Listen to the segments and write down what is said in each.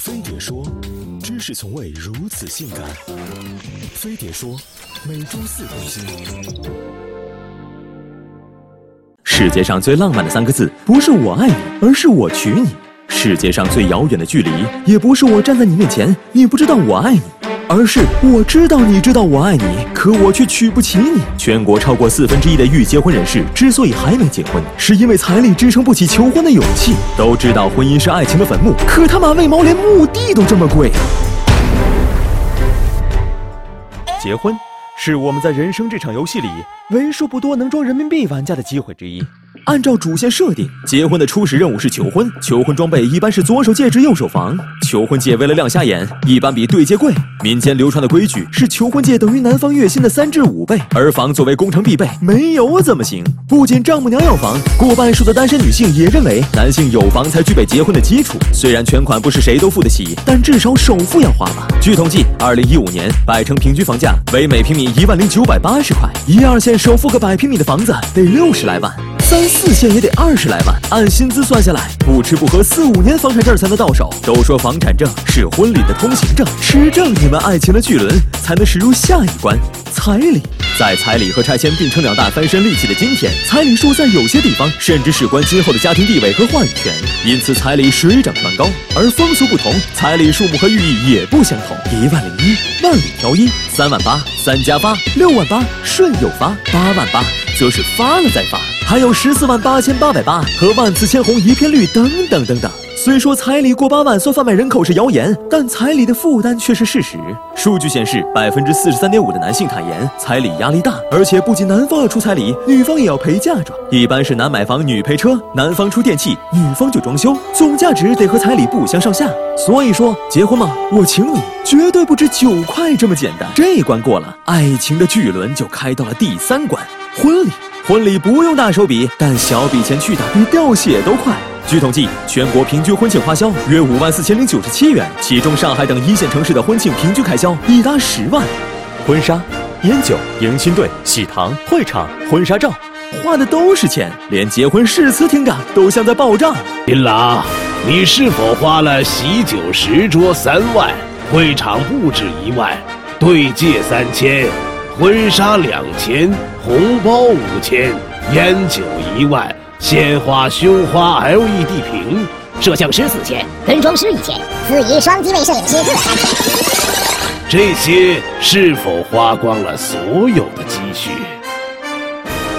飞碟说，知识从未如此性感。飞碟说，每周四更新。世界上最浪漫的三个字，不是我爱你，而是我娶你。世界上最遥远的距离，也不是我站在你面前，你不知道我爱你。而是我知道你知道我爱你，可我却娶不起你。全国超过四分之一的欲结婚人士之所以还没结婚，是因为财力支撑不起求婚的勇气。都知道婚姻是爱情的坟墓，可他妈为毛连墓地都这么贵啊！结婚是我们在人生这场游戏里为数不多能装人民币玩家的机会之一。按照主线设定，结婚的初始任务是求婚。求婚装备一般是左手戒指，右手房。求婚戒为了亮瞎眼，一般比对戒贵。民间流传的规矩是，求婚戒等于男方月薪的三至五倍，而房作为工程必备，没有怎么行。不仅丈母娘要房，过半数的单身女性也认为，男性有房才具备结婚的基础。虽然全款不是谁都付得起，但至少首付要花吧。据统计，二零一五年百城平均房价为每平米一万零九百八十块，一二线首付个百平米的房子得六十来万。三四线也得二十来万，按薪资算下来，不吃不喝四五年房产证才能到手。都说房产证是婚礼的通行证，持证你们爱情的巨轮才能驶入下一关——彩礼。在彩礼和拆迁并称两大翻身利器的今天，彩礼数在有些地方甚至事关今后的家庭地位和话语权，因此彩礼水涨船高。而风俗不同，彩礼数目和寓意也不相同。一万零一，万里挑一；三万八，三加八；六万八，顺又发；八万八，则是发了再发。还有十四万八千八百八和万紫千红一片绿等等等等。虽说彩礼过八万算贩卖人口是谣言，但彩礼的负担却是事实。数据显示，百分之四十三点五的男性坦言彩礼压力大，而且不仅男方要出彩礼，女方也要陪嫁妆。一般是男买房，女陪车，男方出电器，女方就装修，总价值得和彩礼不相上下。所以说，结婚嘛，我请你，绝对不止九块这么简单。这一关过了，爱情的巨轮就开到了第三关——婚礼。婚礼不用大手笔，但小笔钱去的比掉血都快。据统计，全国平均婚庆花销约五万四千零九十七元，其中上海等一线城市的婚庆平均开销已达十万。婚纱、烟酒、迎亲队、喜糖、会场、婚纱照，花的都是钱，连结婚誓词听着都像在报账。新郎，你是否花了喜酒十桌三万，会场布置一万，对戒三千？婚纱两千，红包五千，烟酒一万，鲜花、胸花、LED 屏，摄像师四千，跟妆师一千，司仪、双机位摄影师各三千。这些是否花光了所有的积蓄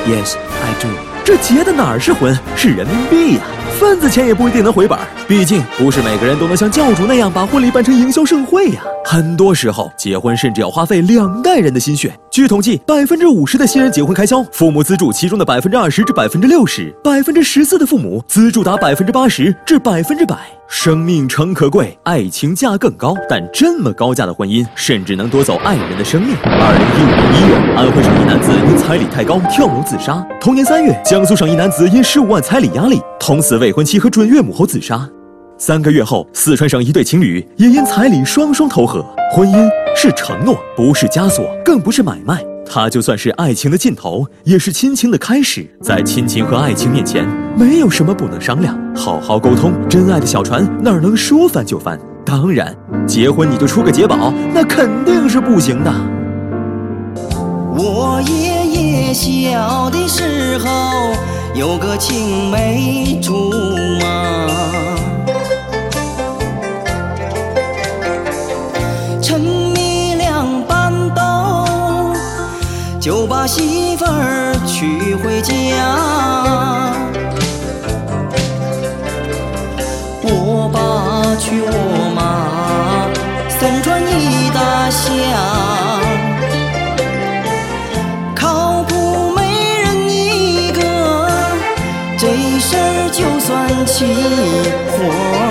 ？Yes, I do。这结的哪儿是婚，是人民币呀！份子钱也不一定能回本，毕竟不是每个人都能像教主那样把婚礼办成营销盛会呀。很多时候，结婚甚至要花费两代人的心血。据统计，百分之五十的新人结婚开销，父母资助其中的百分之二十至百分之六十，百分之十四的父母资助达百分之八十至百分之百。生命诚可贵，爱情价更高。但这么高价的婚姻，甚至能夺走爱人的生命。二零一五年一月，安徽省一男子因彩礼太高跳楼自杀。同年三月，江苏省一男子因十五万彩礼压力，捅死未婚妻和准岳母后自杀。三个月后，四川省一对情侣也因彩礼双双投河。婚姻是承诺，不是枷锁，更不是买卖。它就算是爱情的尽头，也是亲情的开始。在亲情和爱情面前，没有什么不能商量，好好沟通。真爱的小船哪能说翻就翻？当然，结婚你就出个结宝，那肯定是不行的。我爷爷小的时候有个青梅竹就把媳妇儿娶回家，我爸娶我妈，三传一大乡，靠谱没人一个，这事儿就算齐活。